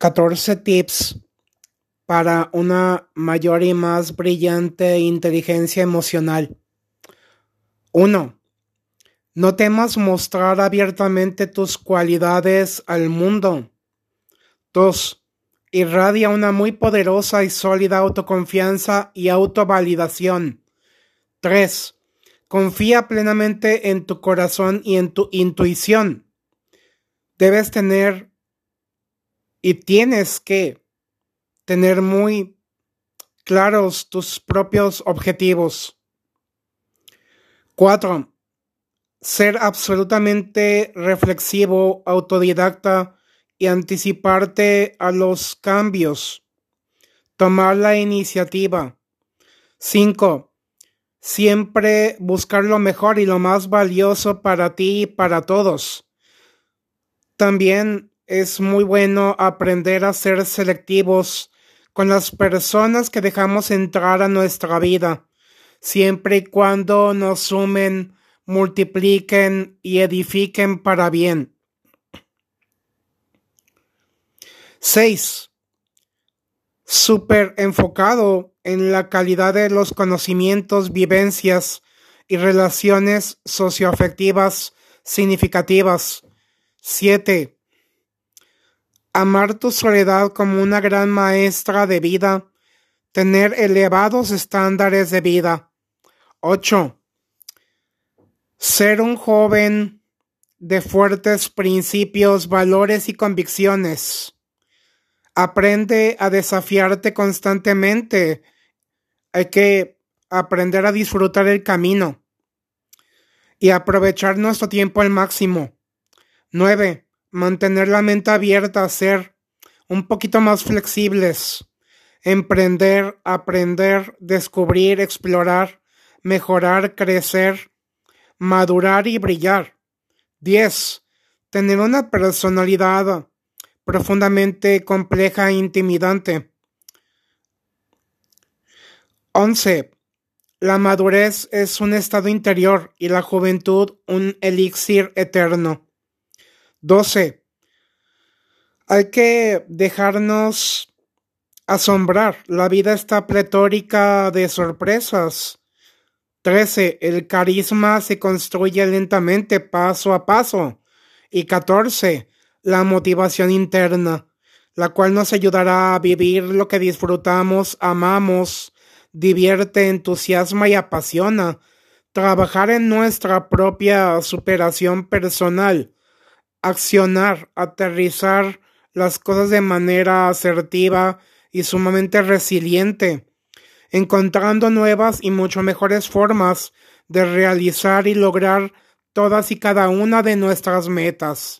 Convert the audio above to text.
14 tips para una mayor y más brillante inteligencia emocional. 1. No temas mostrar abiertamente tus cualidades al mundo. 2. Irradia una muy poderosa y sólida autoconfianza y autovalidación. 3. Confía plenamente en tu corazón y en tu intuición. Debes tener y tienes que tener muy claros tus propios objetivos. 4. Ser absolutamente reflexivo, autodidacta y anticiparte a los cambios. Tomar la iniciativa. 5 siempre buscar lo mejor y lo más valioso para ti y para todos. También es muy bueno aprender a ser selectivos con las personas que dejamos entrar a nuestra vida, siempre y cuando nos sumen, multipliquen y edifiquen para bien. 6. Super enfocado en la calidad de los conocimientos, vivencias y relaciones socioafectivas significativas. 7. Amar tu soledad como una gran maestra de vida. Tener elevados estándares de vida. 8. Ser un joven de fuertes principios, valores y convicciones. Aprende a desafiarte constantemente. Hay que aprender a disfrutar el camino y aprovechar nuestro tiempo al máximo. 9. Mantener la mente abierta ser un poquito más flexibles. Emprender, aprender, descubrir, explorar, mejorar, crecer, madurar y brillar. 10. Tener una personalidad profundamente compleja e intimidante. 11. La madurez es un estado interior y la juventud un elixir eterno. 12. Hay que dejarnos asombrar. La vida está pletórica de sorpresas. 13. El carisma se construye lentamente, paso a paso. Y 14 la motivación interna, la cual nos ayudará a vivir lo que disfrutamos, amamos, divierte, entusiasma y apasiona, trabajar en nuestra propia superación personal, accionar, aterrizar las cosas de manera asertiva y sumamente resiliente, encontrando nuevas y mucho mejores formas de realizar y lograr todas y cada una de nuestras metas.